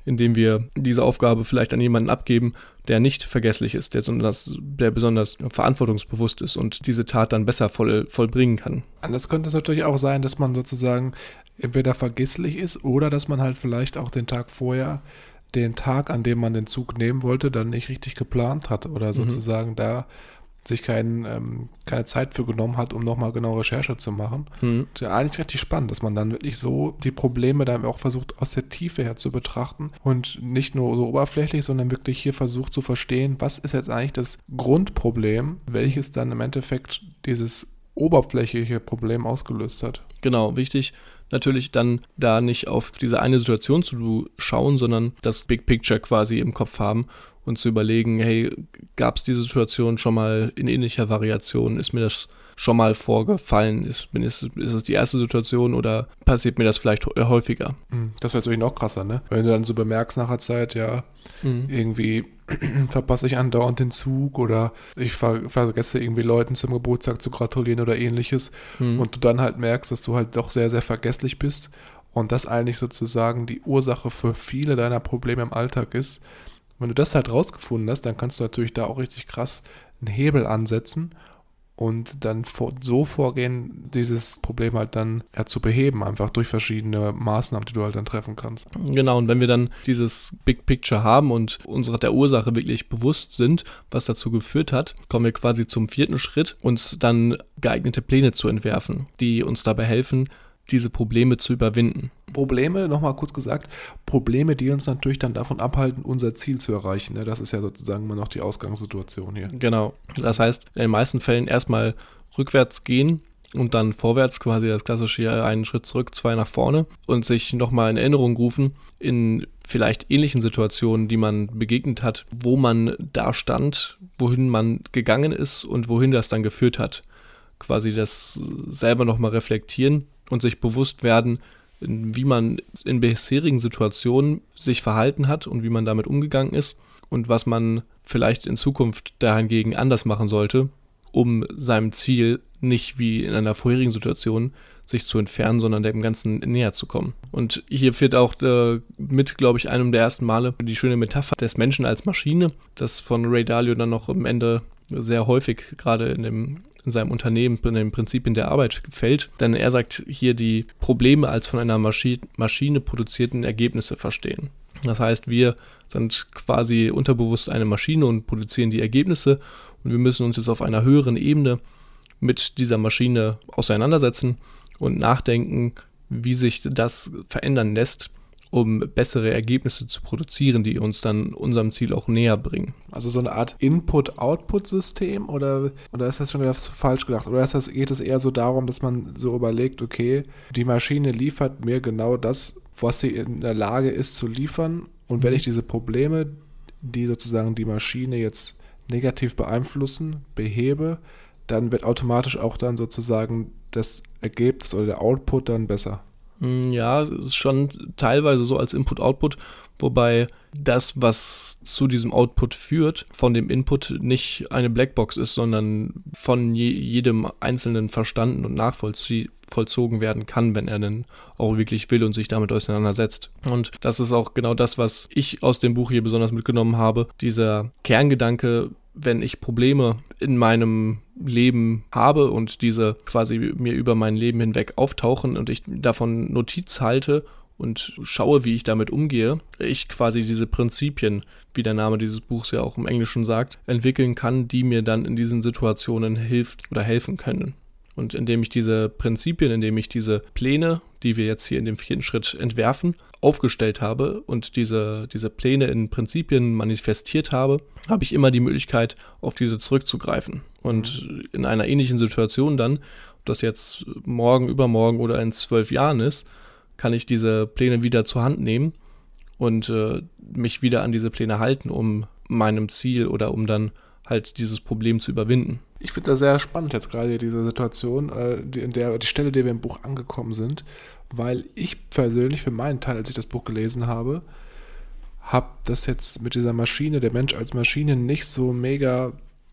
indem wir diese Aufgabe vielleicht an jemanden abgeben, der nicht vergesslich ist, der besonders, der besonders verantwortungsbewusst ist und diese Tat dann besser voll, vollbringen kann. Anders könnte es natürlich auch sein, dass man sozusagen entweder vergesslich ist oder dass man halt vielleicht auch den Tag vorher den Tag, an dem man den Zug nehmen wollte, dann nicht richtig geplant hat oder mhm. sozusagen mhm. da sich kein, ähm, keine Zeit für genommen hat, um nochmal genau Recherche zu machen. Mhm. Das ist ja eigentlich richtig spannend, dass man dann wirklich so die Probleme dann auch versucht, aus der Tiefe her zu betrachten und nicht nur so oberflächlich, sondern wirklich hier versucht zu verstehen, was ist jetzt eigentlich das Grundproblem, welches dann im Endeffekt dieses oberflächliche Problem ausgelöst hat. Genau, wichtig natürlich dann da nicht auf diese eine Situation zu schauen, sondern das Big Picture quasi im Kopf haben und zu überlegen, hey, gab es diese Situation schon mal in ähnlicher Variation? Ist mir das schon mal vorgefallen? Ist, ist, ist es die erste Situation oder passiert mir das vielleicht häufiger? Hm, das wäre natürlich noch krasser, ne? Wenn du dann so bemerkst nach der Zeit, ja, mhm. irgendwie verpasse ich andauernd den Zug oder ich ver vergesse irgendwie Leuten zum Geburtstag zu gratulieren oder ähnliches mhm. und du dann halt merkst, dass du halt doch sehr, sehr vergesslich bist und das eigentlich sozusagen die Ursache für viele deiner Probleme im Alltag ist, wenn du das halt rausgefunden hast, dann kannst du natürlich da auch richtig krass einen Hebel ansetzen und dann so vorgehen, dieses Problem halt dann ja, zu beheben, einfach durch verschiedene Maßnahmen, die du halt dann treffen kannst. Genau, und wenn wir dann dieses Big Picture haben und unserer der Ursache wirklich bewusst sind, was dazu geführt hat, kommen wir quasi zum vierten Schritt, uns dann geeignete Pläne zu entwerfen, die uns dabei helfen, diese Probleme zu überwinden. Probleme, nochmal kurz gesagt, Probleme, die uns natürlich dann davon abhalten, unser Ziel zu erreichen. Ne? Das ist ja sozusagen immer noch die Ausgangssituation hier. Genau. Das heißt, in den meisten Fällen erstmal rückwärts gehen und dann vorwärts, quasi das klassische hier, einen Schritt zurück, zwei nach vorne und sich nochmal in Erinnerung rufen in vielleicht ähnlichen Situationen, die man begegnet hat, wo man da stand, wohin man gegangen ist und wohin das dann geführt hat. Quasi das selber nochmal reflektieren und sich bewusst werden, wie man in bisherigen Situationen sich verhalten hat und wie man damit umgegangen ist und was man vielleicht in Zukunft dahingegen anders machen sollte, um seinem Ziel nicht wie in einer vorherigen Situation sich zu entfernen, sondern dem Ganzen näher zu kommen. Und hier führt auch äh, mit, glaube ich, einem der ersten Male die schöne Metapher des Menschen als Maschine, das von Ray Dalio dann noch am Ende sehr häufig gerade in dem in seinem Unternehmen in den Prinzipien der Arbeit fällt. Denn er sagt hier die Probleme als von einer Maschi Maschine produzierten Ergebnisse verstehen. Das heißt, wir sind quasi unterbewusst eine Maschine und produzieren die Ergebnisse und wir müssen uns jetzt auf einer höheren Ebene mit dieser Maschine auseinandersetzen und nachdenken, wie sich das verändern lässt, um bessere Ergebnisse zu produzieren, die uns dann unserem Ziel auch näher bringen. Also so eine Art Input-Output-System oder, oder ist das schon wieder falsch gedacht? Oder ist das, geht es eher so darum, dass man so überlegt, okay, die Maschine liefert mir genau das, was sie in der Lage ist zu liefern und wenn mhm. ich diese Probleme, die sozusagen die Maschine jetzt negativ beeinflussen, behebe, dann wird automatisch auch dann sozusagen das Ergebnis oder der Output dann besser. Hm, ja, es ist schon teilweise so als Input-Output, wobei das, was zu diesem Output führt, von dem Input nicht eine Blackbox ist, sondern von je, jedem Einzelnen verstanden und nachvollzogen werden kann, wenn er denn auch wirklich will und sich damit auseinandersetzt. Und das ist auch genau das, was ich aus dem Buch hier besonders mitgenommen habe. Dieser Kerngedanke, wenn ich Probleme in meinem Leben habe und diese quasi mir über mein Leben hinweg auftauchen und ich davon Notiz halte und schaue, wie ich damit umgehe, ich quasi diese Prinzipien, wie der Name dieses Buchs ja auch im Englischen sagt, entwickeln kann, die mir dann in diesen Situationen hilft oder helfen können. Und indem ich diese Prinzipien, indem ich diese Pläne, die wir jetzt hier in dem vierten Schritt entwerfen, aufgestellt habe und diese, diese Pläne in Prinzipien manifestiert habe, habe ich immer die Möglichkeit, auf diese zurückzugreifen. Und in einer ähnlichen Situation dann, ob das jetzt morgen, übermorgen oder in zwölf Jahren ist, kann ich diese Pläne wieder zur Hand nehmen und äh, mich wieder an diese Pläne halten, um meinem Ziel oder um dann halt dieses Problem zu überwinden. Ich finde das sehr spannend jetzt gerade diese Situation, äh, die, in der die Stelle, die wir im Buch angekommen sind, weil ich persönlich für meinen Teil, als ich das Buch gelesen habe, habe das jetzt mit dieser Maschine, der Mensch als Maschine, nicht so mega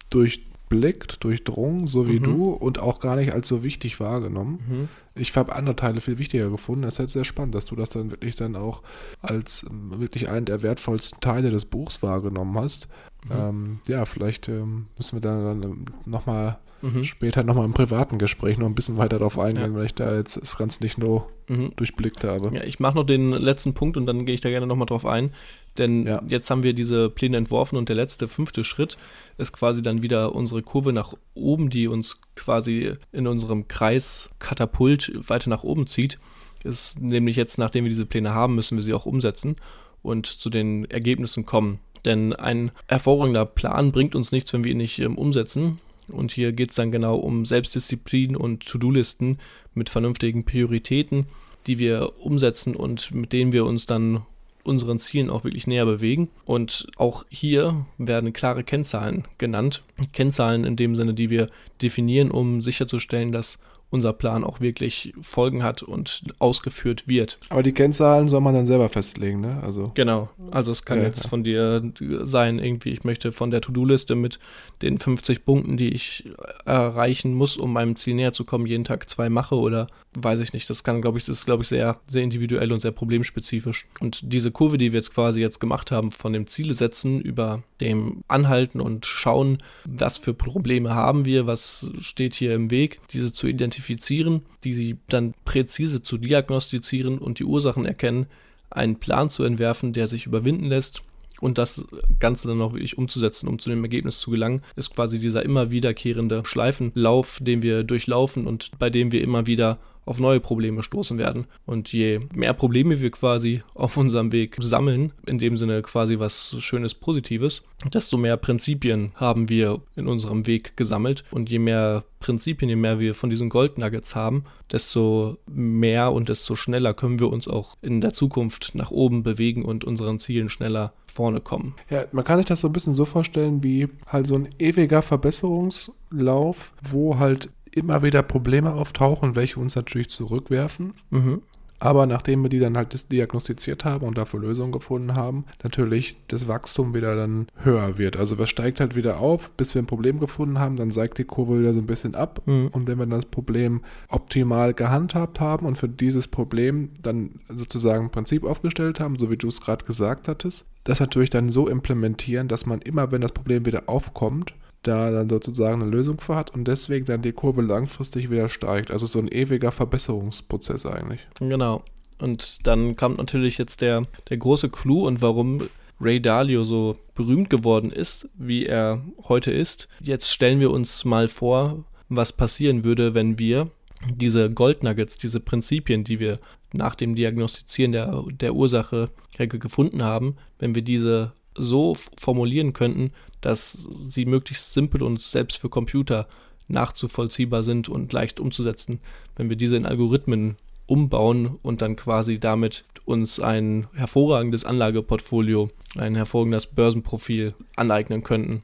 durchblickt, durchdrungen, so wie Mhm. du, und auch gar nicht als so wichtig wahrgenommen. Mhm. Ich habe andere Teile viel wichtiger gefunden. Das ist halt sehr spannend, dass du das dann wirklich dann auch als ähm, wirklich einen der wertvollsten Teile des Buchs wahrgenommen hast. Mhm. Ähm, ja, vielleicht ähm, müssen wir dann, dann nochmal Mhm. später nochmal im privaten Gespräch noch ein bisschen weiter darauf eingehen, Ja. weil ich da jetzt das Ganze nicht nur Mhm. durchblickt habe. Ja, ich mache noch den letzten Punkt und dann gehe ich da gerne nochmal drauf ein. Denn Ja. jetzt haben wir diese Pläne entworfen und der letzte, fünfte Schritt ist quasi dann wieder unsere Kurve nach oben, die uns quasi in unserem Kreis Katapult weiter nach oben zieht. Ist nämlich jetzt, nachdem wir diese Pläne haben, müssen wir sie auch umsetzen und zu den Ergebnissen kommen. Denn ein hervorragender Plan bringt uns nichts, wenn wir ihn nicht ähm, umsetzen. Und hier geht es dann genau um Selbstdisziplin und To-Do-Listen mit vernünftigen Prioritäten, die wir umsetzen und mit denen wir uns dann unseren Zielen auch wirklich näher bewegen. Und auch hier werden klare Kennzahlen genannt. Kennzahlen in dem Sinne, die wir definieren, um sicherzustellen, dass unser Plan auch wirklich Folgen hat und ausgeführt wird. Aber die Kennzahlen soll man dann selber festlegen, ne? Also, Genau, also es kann Ja, jetzt ja. von dir sein, irgendwie, ich möchte von der To-Do-Liste mit den 50 Punkten, die ich erreichen muss, um meinem Ziel näher zu kommen, jeden Tag zwei mache oder weiß ich nicht. Das kann, glaube ich, das ist, glaube ich, sehr, sehr individuell und sehr problemspezifisch. Und diese Kurve, die wir jetzt quasi jetzt gemacht haben, von dem Ziele setzen über dem Anhalten und schauen, was für Probleme haben wir, was steht hier im Weg, diese zu identifizieren, die sie dann präzise zu diagnostizieren und die Ursachen erkennen, einen Plan zu entwerfen, der sich überwinden lässt und das Ganze dann auch wirklich umzusetzen, um zu dem Ergebnis zu gelangen, ist quasi dieser immer wiederkehrende Schleifenlauf, den wir durchlaufen und bei dem wir immer wieder auf neue Probleme stoßen werden. Und je mehr Probleme wir quasi auf unserem Weg sammeln, in dem Sinne quasi was Schönes, Positives, desto mehr Prinzipien haben wir in unserem Weg gesammelt. Und je mehr Prinzipien, je mehr wir von diesen Goldnuggets haben, desto mehr und desto schneller können wir uns auch in der Zukunft nach oben bewegen und unseren Zielen schneller vorne kommen. ja, man kann sich das so ein bisschen so vorstellen, wie halt so ein ewiger Verbesserungslauf, wo halt immer wieder Probleme auftauchen, welche uns natürlich zurückwerfen. Mhm. Aber nachdem wir die dann halt diagnostiziert haben und dafür Lösungen gefunden haben, natürlich das Wachstum wieder dann höher wird. Also es steigt halt wieder auf, bis wir ein Problem gefunden haben, dann steigt die Kurve wieder so ein bisschen ab. Mhm. Und wenn wir das Problem optimal gehandhabt haben und für dieses Problem dann sozusagen ein Prinzip aufgestellt haben, so wie du es gerade gesagt hattest, das natürlich dann so implementieren, dass man immer, wenn das Problem wieder aufkommt, da dann sozusagen eine Lösung für hat und deswegen dann die Kurve langfristig wieder steigt. Also so ein ewiger Verbesserungsprozess eigentlich. Genau. Und dann kam natürlich jetzt der, der große Clou und warum Ray Dalio so berühmt geworden ist, wie er heute ist. Jetzt stellen wir uns mal vor, was passieren würde, wenn wir diese Goldnuggets, diese Prinzipien, die wir nach dem Diagnostizieren der, der Ursache gefunden haben, wenn wir diese so formulieren könnten, dass sie möglichst simpel und selbst für Computer nachzuvollziehbar sind und leicht umzusetzen, wenn wir diese in Algorithmen umbauen und dann quasi damit uns ein hervorragendes Anlageportfolio, ein hervorragendes Börsenprofil aneignen könnten.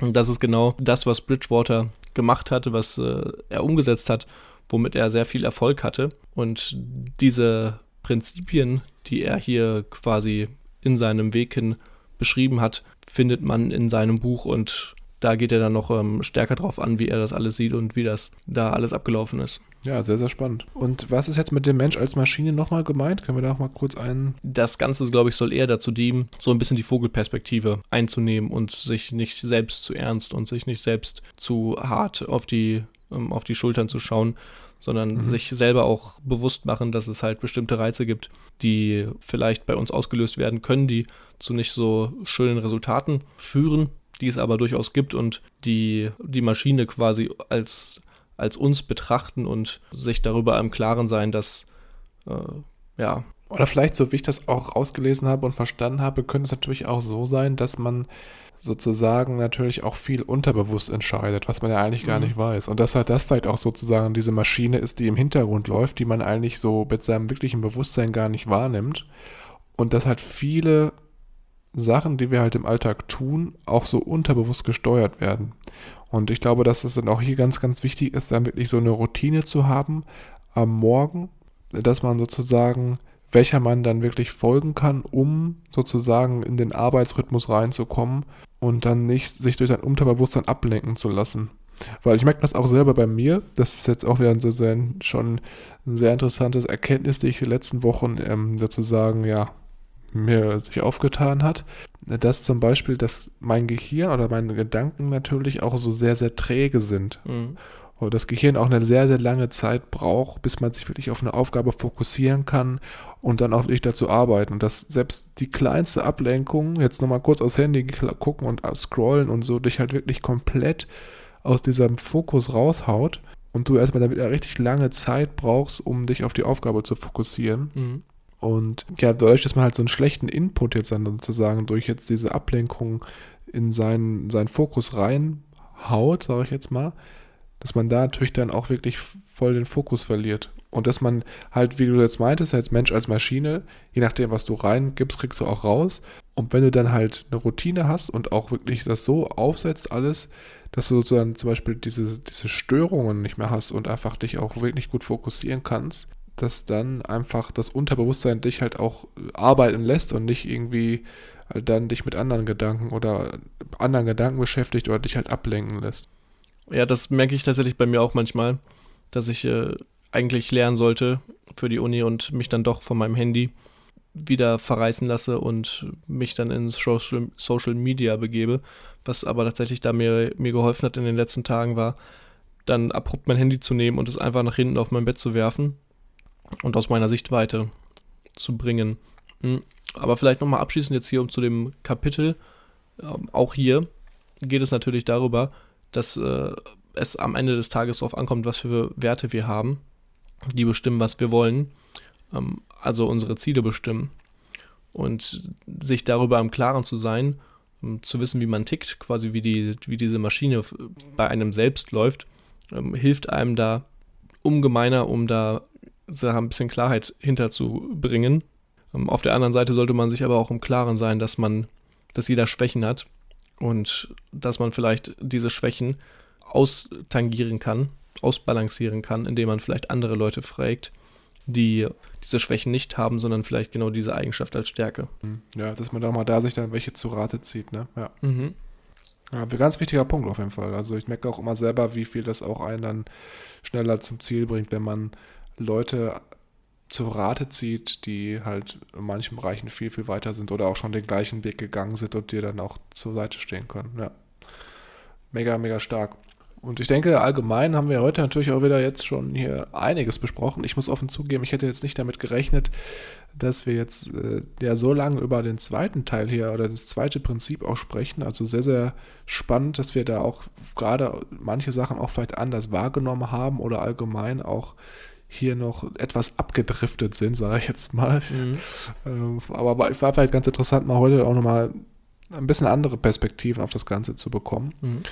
Und das ist genau das, was Bridgewater gemacht hatte, was äh, er umgesetzt hat, womit er sehr viel Erfolg hatte. Und diese Prinzipien, die er hier quasi in seinem Weg hin beschrieben hat, findet man in seinem Buch und da geht er dann noch ähm, stärker drauf an, wie er das alles sieht und wie das da alles abgelaufen ist. Ja, sehr, sehr spannend. Und was ist jetzt mit dem Mensch als Maschine nochmal gemeint? Können wir da auch mal kurz einen. Das Ganze, glaube ich, soll eher dazu dienen, so ein bisschen die Vogelperspektive einzunehmen und sich nicht selbst zu ernst und sich nicht selbst zu hart auf die, ähm, auf die Schultern zu schauen, sondern Mhm. sich selber auch bewusst machen, dass es halt bestimmte Reize gibt, die vielleicht bei uns ausgelöst werden können, die zu nicht so schönen Resultaten führen, die es aber durchaus gibt und die die Maschine quasi als, als uns betrachten und sich darüber im Klaren sein, dass äh, ja, Oder vielleicht, so wie ich das auch rausgelesen habe und verstanden habe, könnte es natürlich auch so sein, dass man sozusagen natürlich auch viel unterbewusst entscheidet, was man ja eigentlich gar Mhm. nicht weiß. Und dass halt das vielleicht auch sozusagen diese Maschine ist, die im Hintergrund läuft, die man eigentlich so mit seinem wirklichen Bewusstsein gar nicht wahrnimmt. Und dass halt viele Sachen, die wir halt im Alltag tun, auch so unterbewusst gesteuert werden. Und ich glaube, dass es dann auch hier ganz, ganz wichtig ist, dann wirklich so eine Routine zu haben am Morgen, dass man sozusagen, welcher man dann wirklich folgen kann, um sozusagen in den Arbeitsrhythmus reinzukommen und dann nicht sich durch sein Unterbewusstsein ablenken zu lassen. Weil ich merke das auch selber bei mir. Das ist jetzt auch wieder so sein, schon ein sehr interessantes Erkenntnis, die ich in den letzten Wochen ähm, sozusagen, ja, mir sich aufgetan hat, dass zum Beispiel dass mein Gehirn oder meine Gedanken natürlich auch so sehr, sehr träge sind. Mhm. Und das Gehirn auch eine sehr, sehr lange Zeit braucht, bis man sich wirklich auf eine Aufgabe fokussieren kann und dann auch wirklich dazu arbeiten. Und dass selbst die kleinste Ablenkung, jetzt nochmal kurz aufs Handy gucken und scrollen und so, dich halt wirklich komplett aus diesem Fokus raushaut und du erstmal damit richtig lange Zeit brauchst, um dich auf die Aufgabe zu fokussieren. Mhm. Und ja, dadurch, dass man halt so einen schlechten Input jetzt dann sozusagen durch jetzt diese Ablenkung in seinen, seinen Fokus reinhaut, sage ich jetzt mal, dass man da natürlich dann auch wirklich voll den Fokus verliert. Und dass man halt, wie du jetzt meintest, als Mensch, als Maschine, je nachdem, was du reingibst, kriegst du auch raus. Und wenn du dann halt eine Routine hast und auch wirklich das so aufsetzt, alles, dass du sozusagen zum Beispiel diese, diese Störungen nicht mehr hast und einfach dich auch wirklich gut fokussieren kannst, dass dann einfach das Unterbewusstsein dich halt auch arbeiten lässt und nicht irgendwie halt dann dich mit anderen Gedanken oder anderen Gedanken beschäftigt oder dich halt ablenken lässt. Ja, das merke ich tatsächlich bei mir auch manchmal, dass ich äh, eigentlich lernen sollte für die Uni und mich dann doch von meinem Handy wieder verreißen lasse und mich dann ins Social, Social Media begebe. Was aber tatsächlich da mir, mir geholfen hat in den letzten Tagen war, dann abrupt mein Handy zu nehmen und es einfach nach hinten auf mein Bett zu werfen und aus meiner Sichtweite zu bringen. Hm. Aber vielleicht nochmal abschließend jetzt hier um zu dem Kapitel. Ähm, auch hier geht es natürlich darüber, dass äh, es am Ende des Tages darauf ankommt, was für Werte wir haben, die bestimmen, was wir wollen ähm, also unsere Ziele bestimmen. Und sich darüber im Klaren zu sein, um zu wissen, wie man tickt, quasi wie, die, wie diese Maschine bei einem selbst läuft, ähm, hilft einem da ungemeiner, um da ein bisschen Klarheit hinterzubringen. Ähm, auf der anderen Seite sollte man sich aber auch im Klaren sein, dass man, dass jeder Schwächen hat und dass man vielleicht diese Schwächen austangieren kann, ausbalancieren kann, indem man vielleicht andere Leute fragt die diese Schwächen nicht haben, sondern vielleicht genau diese Eigenschaft als Stärke. Mhm. Ja, dass man da mal da sich dann welche zu Rate zieht, ne? Ja. Mhm. Ja, ein ganz wichtiger Punkt auf jeden Fall. Also ich merke auch immer selber, wie viel das auch einen dann schneller zum Ziel bringt, wenn man Leute zu Rate zieht, die halt in manchen Bereichen viel, viel weiter sind oder auch schon den gleichen Weg gegangen sind und dir dann auch zur Seite stehen können. Ja. Mega, mega stark. Und ich denke, allgemein haben wir heute natürlich auch wieder jetzt schon hier einiges besprochen. Ich muss offen zugeben, ich hätte jetzt nicht damit gerechnet, dass wir jetzt äh, ja so lange über den zweiten Teil hier oder das zweite Prinzip auch sprechen. Also sehr, sehr spannend, dass wir da auch gerade manche Sachen auch vielleicht anders wahrgenommen haben oder allgemein auch hier noch etwas abgedriftet sind, sage ich jetzt mal. Mhm. Ähm, aber ich war vielleicht ganz interessant, mal heute auch nochmal ein bisschen andere Perspektiven auf das Ganze zu bekommen. Mhm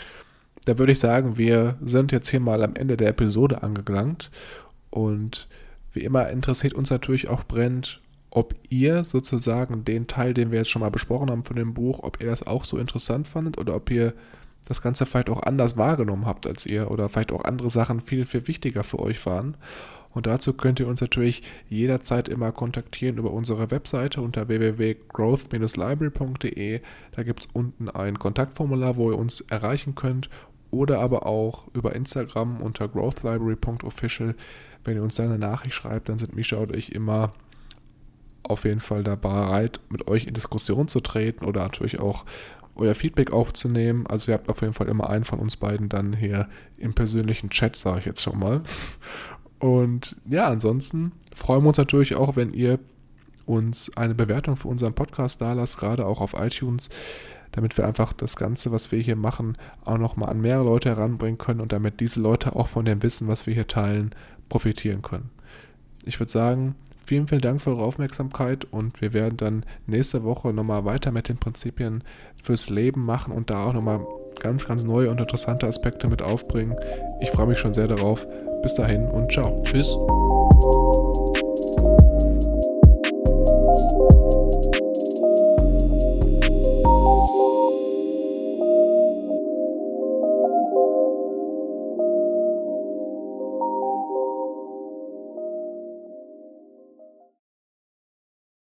da würde ich sagen, wir sind jetzt hier mal am Ende der Episode angelangt. Und wie immer interessiert uns natürlich auch brennt, ob ihr sozusagen den Teil, den wir jetzt schon mal besprochen haben von dem Buch, ob ihr das auch so interessant fandet oder ob ihr das Ganze vielleicht auch anders wahrgenommen habt als ihr oder vielleicht auch andere Sachen viel, viel wichtiger für euch waren. Und dazu könnt ihr uns natürlich jederzeit immer kontaktieren über unsere Webseite unter www.growth-library.de. Da gibt es unten ein Kontaktformular, wo ihr uns erreichen könnt oder aber auch über Instagram unter growthlibrary.official. Wenn ihr uns da eine Nachricht schreibt, dann sind Misha und ich immer auf jeden Fall da bereit, mit euch in Diskussion zu treten oder natürlich auch euer Feedback aufzunehmen. Also ihr habt auf jeden Fall immer einen von uns beiden dann hier im persönlichen Chat, sage ich jetzt schon mal. Und ja, ansonsten freuen wir uns natürlich auch, wenn ihr uns eine Bewertung für unseren Podcast da lasst, gerade auch auf iTunes, damit wir einfach das Ganze, was wir hier machen, auch nochmal an mehrere Leute heranbringen können und damit diese Leute auch von dem Wissen, was wir hier teilen, profitieren können. Ich würde sagen, vielen, vielen Dank für eure Aufmerksamkeit und wir werden dann nächste Woche nochmal weiter mit den Prinzipien fürs Leben machen und da auch nochmal ganz, ganz neue und interessante Aspekte mit aufbringen. Ich freue mich schon sehr darauf. Bis dahin und ciao. Tschüss.